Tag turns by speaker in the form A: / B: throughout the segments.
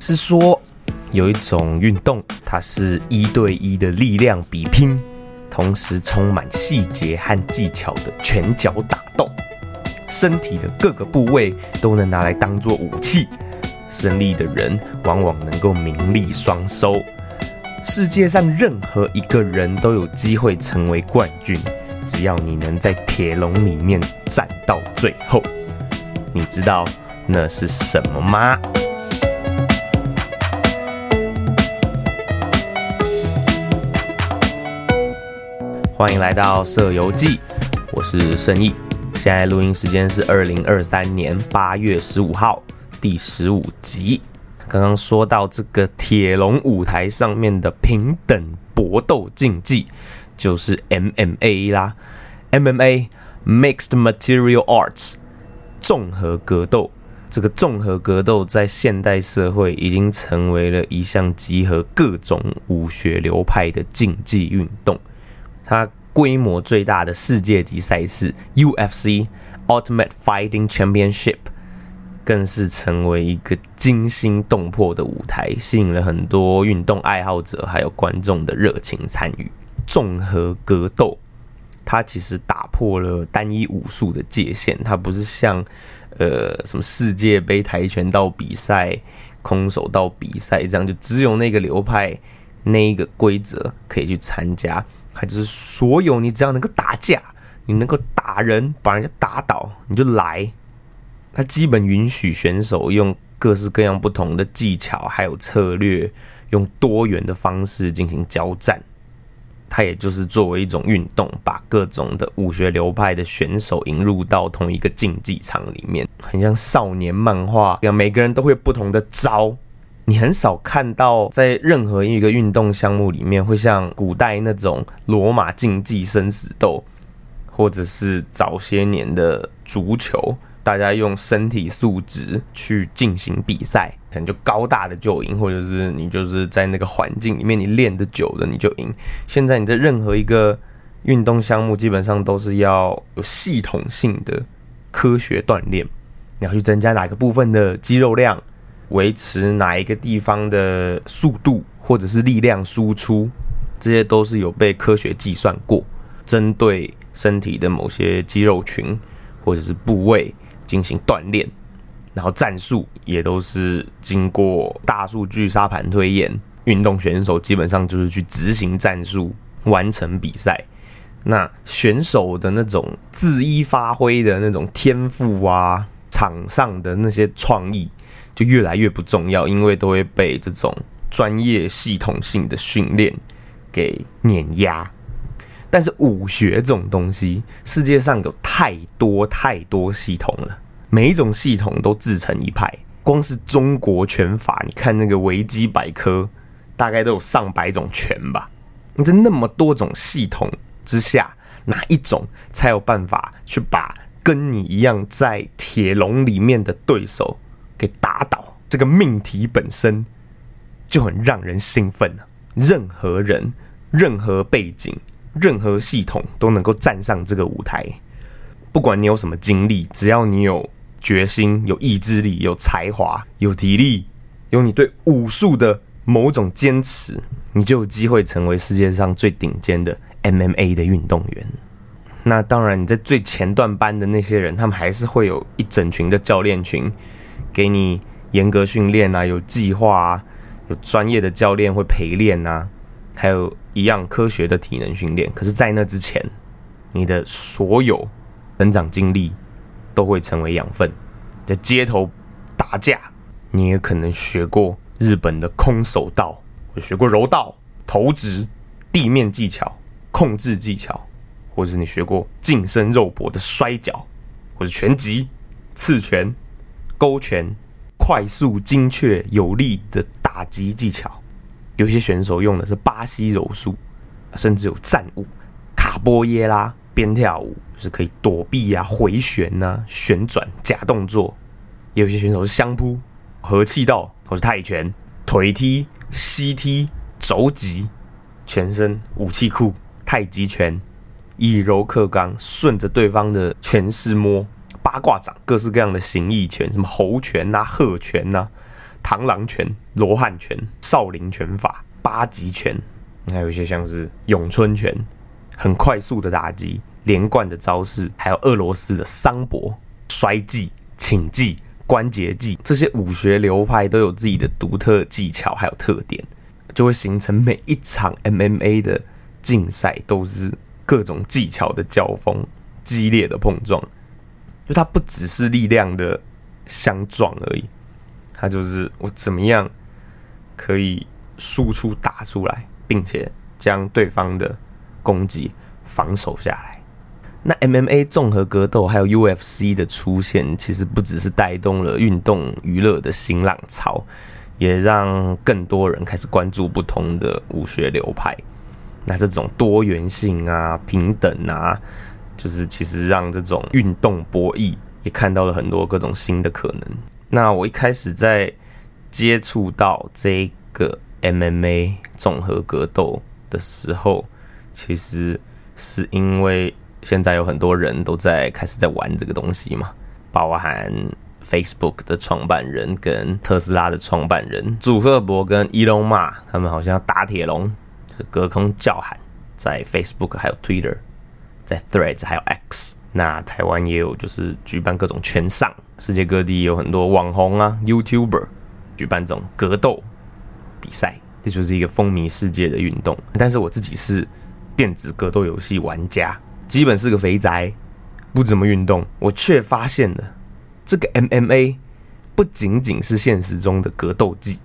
A: 是说有一种运动，它是一对一的力量比拼，同时充满细节和技巧的拳脚打斗，身体的各个部位都能拿来当做武器，胜利的人往往能够名利双收。世界上任何一个人都有机会成为冠军，只要你能在铁笼里面站到最后。你知道那是什么吗？欢迎来到《社游记》，我是盛毅。现在录音时间是二零二三年八月十五号，第十五集。刚刚说到这个铁笼舞台上面的平等搏斗竞技，就是 MMA 啦。MMA Mixed Material Arts 综合格斗。这个综合格斗在现代社会已经成为了一项集合各种武学流派的竞技运动。它规模最大的世界级赛事 UFC Ultimate Fighting Championship。更是成为一个惊心动魄的舞台，吸引了很多运动爱好者还有观众的热情参与。综合格斗，它其实打破了单一武术的界限，它不是像呃什么世界杯跆拳道比赛、空手道比赛这样，就只有那个流派那一个规则可以去参加。它就是所有你只要能够打架，你能够打人，把人家打倒，你就来。它基本允许选手用各式各样不同的技巧，还有策略，用多元的方式进行交战。它也就是作为一种运动，把各种的武学流派的选手引入到同一个竞技场里面，很像少年漫画一样，每个人都会不同的招。你很少看到在任何一个运动项目里面，会像古代那种罗马竞技生死斗，或者是早些年的足球。大家用身体素质去进行比赛，可能就高大的就赢，或者是你就是在那个环境里面，你练得久的你就赢。现在你在任何一个运动项目，基本上都是要有系统性的科学锻炼，你要去增加哪个部分的肌肉量，维持哪一个地方的速度，或者是力量输出，这些都是有被科学计算过，针对身体的某些肌肉群或者是部位。进行锻炼，然后战术也都是经过大数据沙盘推演。运动选手基本上就是去执行战术，完成比赛。那选手的那种恣意发挥的那种天赋啊，场上的那些创意就越来越不重要，因为都会被这种专业系统性的训练给碾压。但是武学这种东西，世界上有太多太多系统了，每一种系统都自成一派。光是中国拳法，你看那个维基百科，大概都有上百种拳吧。你在那么多种系统之下，哪一种才有办法去把跟你一样在铁笼里面的对手给打倒？这个命题本身就很让人兴奋！任何人，任何背景。任何系统都能够站上这个舞台，不管你有什么经历，只要你有决心、有意志力、有才华、有体力，有你对武术的某种坚持，你就有机会成为世界上最顶尖的 MMA 的运动员。那当然，你在最前段班的那些人，他们还是会有一整群的教练群，给你严格训练啊，有计划啊，有专业的教练会陪练啊。还有一样科学的体能训练，可是，在那之前，你的所有成长经历都会成为养分。在街头打架，你也可能学过日本的空手道，我学过柔道、投掷、地面技巧、控制技巧，或者是你学过近身肉搏的摔跤，或者拳击、刺拳、勾拳，快速、精确、有力的打击技巧。有些选手用的是巴西柔术，甚至有战舞、卡波耶拉、边跳舞，是可以躲避啊、回旋呐、旋转假动作。有些选手是相扑、和气道，或是泰拳、腿踢、膝踢、肘击，全身武器库、太极拳，以柔克刚，顺着对方的拳势摸八卦掌，各式各样的形意拳，什么猴拳呐、鹤拳呐。螳螂拳、罗汉拳、少林拳法、八极拳，还有一些像是咏春拳，很快速的打击、连贯的招式，还有俄罗斯的桑博、摔技、请技、关节技，这些武学流派都有自己的独特技巧还有特点，就会形成每一场 MMA 的竞赛都是各种技巧的交锋、激烈的碰撞。就它不只是力量的相撞而已，它就是我怎么样可以输出打出来，并且将对方的攻击防守下来。那 MMA 综合格斗还有 UFC 的出现，其实不只是带动了运动娱乐的新浪潮，也让更多人开始关注不同的武学流派。那这种多元性啊、平等啊。就是其实让这种运动博弈也看到了很多各种新的可能。那我一开始在接触到这个 MMA 综合格斗的时候，其实是因为现在有很多人都在开始在玩这个东西嘛，包含 Facebook 的创办人跟特斯拉的创办人祖赫伯跟伊隆马，他们好像打铁笼，就是隔空叫喊，在 Facebook 还有 Twitter。在 Threads 还有 X，那台湾也有，就是举办各种拳上，世界各地有很多网红啊、YouTuber 举办这种格斗比赛，这就是一个风靡世界的运动。但是我自己是电子格斗游戏玩家，基本是个肥宅，不怎么运动。我却发现了这个 MMA 不仅仅是现实中的格斗技，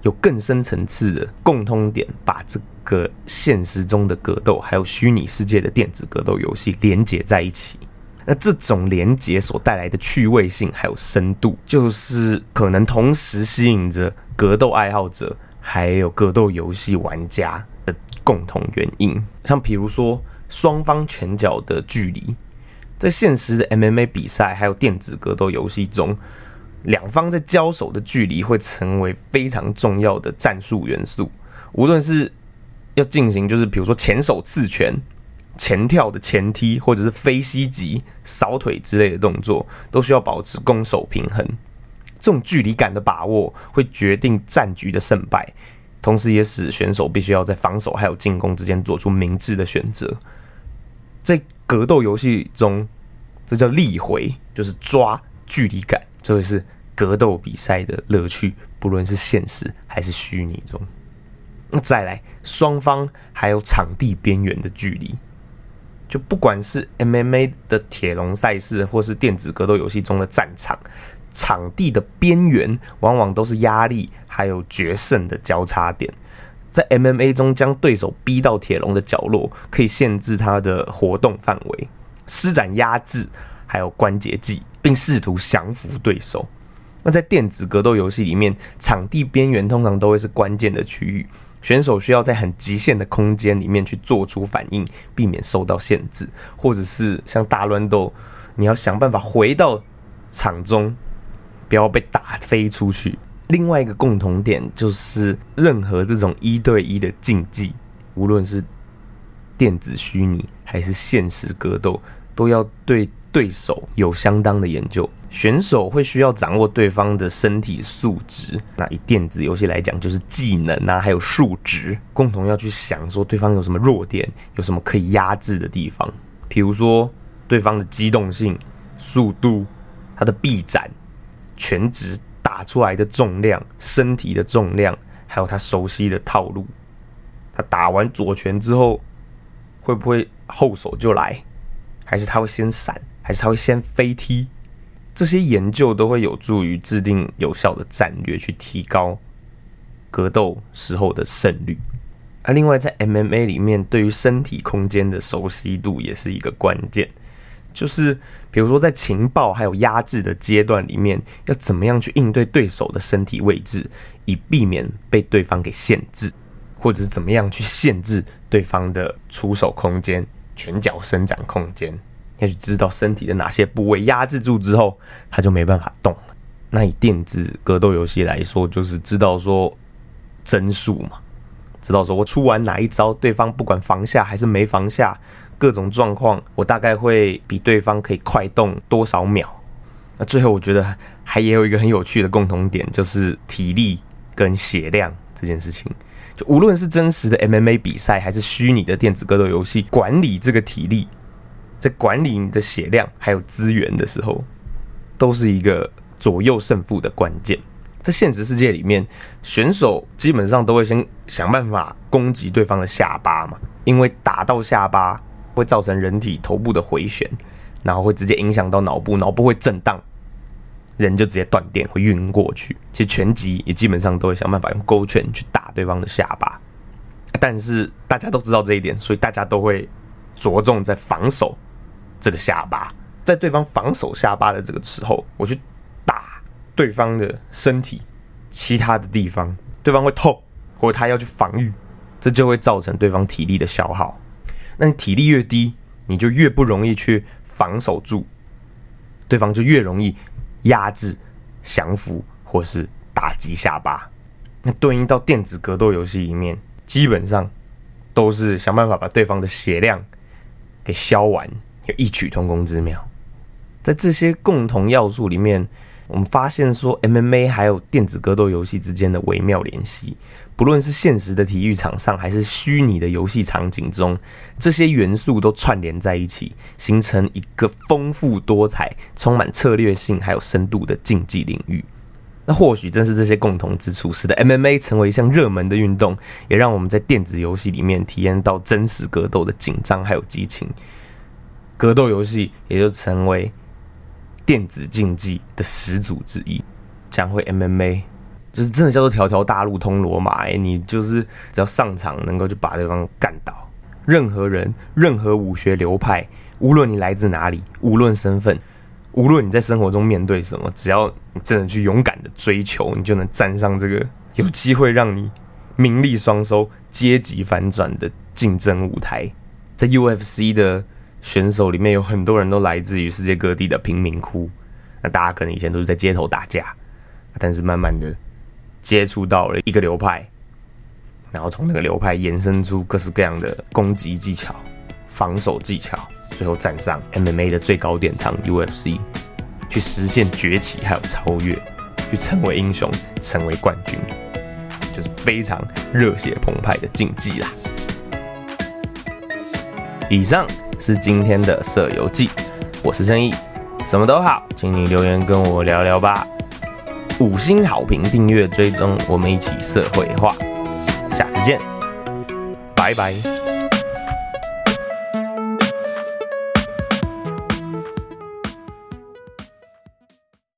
A: 有更深层次的共通点，把这。个现实中的格斗，还有虚拟世界的电子格斗游戏连接在一起，那这种连接所带来的趣味性还有深度，就是可能同时吸引着格斗爱好者还有格斗游戏玩家的共同原因。像比如说双方拳脚的距离，在现实的 MMA 比赛还有电子格斗游戏中，两方在交手的距离会成为非常重要的战术元素，无论是要进行就是比如说前手刺拳、前跳的前踢，或者是飞膝击、扫腿之类的动作，都需要保持攻守平衡。这种距离感的把握会决定战局的胜败，同时也使选手必须要在防守还有进攻之间做出明智的选择。在格斗游戏中，这叫立回，就是抓距离感，这会是格斗比赛的乐趣，不论是现实还是虚拟中。那再来，双方还有场地边缘的距离，就不管是 MMA 的铁笼赛事，或是电子格斗游戏中的战场，场地的边缘往往都是压力还有决胜的交叉点。在 MMA 中，将对手逼到铁笼的角落，可以限制他的活动范围，施展压制还有关节技，并试图降服对手。那在电子格斗游戏里面，场地边缘通常都会是关键的区域。选手需要在很极限的空间里面去做出反应，避免受到限制，或者是像大乱斗，你要想办法回到场中，不要被打飞出去。另外一个共同点就是，任何这种一对一的竞技，无论是电子虚拟还是现实格斗，都要对对手有相当的研究。选手会需要掌握对方的身体素质，那以电子游戏来讲，就是技能啊，还有数值，共同要去想说对方有什么弱点，有什么可以压制的地方。比如说对方的机动性、速度、他的臂展、全职打出来的重量、身体的重量，还有他熟悉的套路。他打完左拳之后，会不会后手就来？还是他会先闪？还是他会先飞踢？这些研究都会有助于制定有效的战略，去提高格斗时候的胜率。而另外，在 MMA 里面，对于身体空间的熟悉度也是一个关键。就是比如说，在情报还有压制的阶段里面，要怎么样去应对对手的身体位置，以避免被对方给限制，或者是怎么样去限制对方的出手空间、拳脚伸展空间。要去知道身体的哪些部位压制住之后，他就没办法动了。那以电子格斗游戏来说，就是知道说帧数嘛，知道说我出完哪一招，对方不管防下还是没防下，各种状况，我大概会比对方可以快动多少秒。那最后我觉得还也有一个很有趣的共同点，就是体力跟血量这件事情。就无论是真实的 MMA 比赛，还是虚拟的电子格斗游戏，管理这个体力，在管理你的血量还有资源的时候，都是一个左右胜负的关键。在现实世界里面，选手基本上都会先想办法攻击对方的下巴嘛，因为打到下巴会造成人体头部的回旋，然后会直接影响到脑部，脑部会震荡。人就直接断电，会晕过去。其实拳击也基本上都会想办法用勾拳去打对方的下巴，但是大家都知道这一点，所以大家都会着重在防守这个下巴。在对方防守下巴的这个时候，我去打对方的身体其他的地方，对方会痛，或者他要去防御，这就会造成对方体力的消耗。那你体力越低，你就越不容易去防守住，对方就越容易。压制、降服或是打击下巴，那对应到电子格斗游戏里面，基本上都是想办法把对方的血量给消完，有异曲同工之妙。在这些共同要素里面。我们发现说，MMA 还有电子格斗游戏之间的微妙联系，不论是现实的体育场上，还是虚拟的游戏场景中，这些元素都串联在一起，形成一个丰富多彩、充满策略性还有深度的竞技领域。那或许正是这些共同之处，使得 MMA 成为一项热门的运动，也让我们在电子游戏里面体验到真实格斗的紧张还有激情。格斗游戏也就成为。电子竞技的始祖之一，讲会 MMA，就是真的叫做条条大路通罗马。哎，你就是只要上场能够就把对方干倒，任何人、任何武学流派，无论你来自哪里，无论身份，无论你在生活中面对什么，只要你真的去勇敢的追求，你就能站上这个有机会让你名利双收、阶级反转的竞争舞台。在 UFC 的。选手里面有很多人都来自于世界各地的贫民窟，那大家可能以前都是在街头打架，但是慢慢的接触到了一个流派，然后从那个流派延伸出各式各样的攻击技巧、防守技巧，最后站上 MMA 的最高殿堂 UFC，去实现崛起还有超越，去成为英雄、成为冠军，就是非常热血澎湃的竞技啦。以上。是今天的社游记，我是正义，什么都好，请你留言跟我聊聊吧。五星好评、订阅、追踪，我们一起社会化。下次见，拜拜。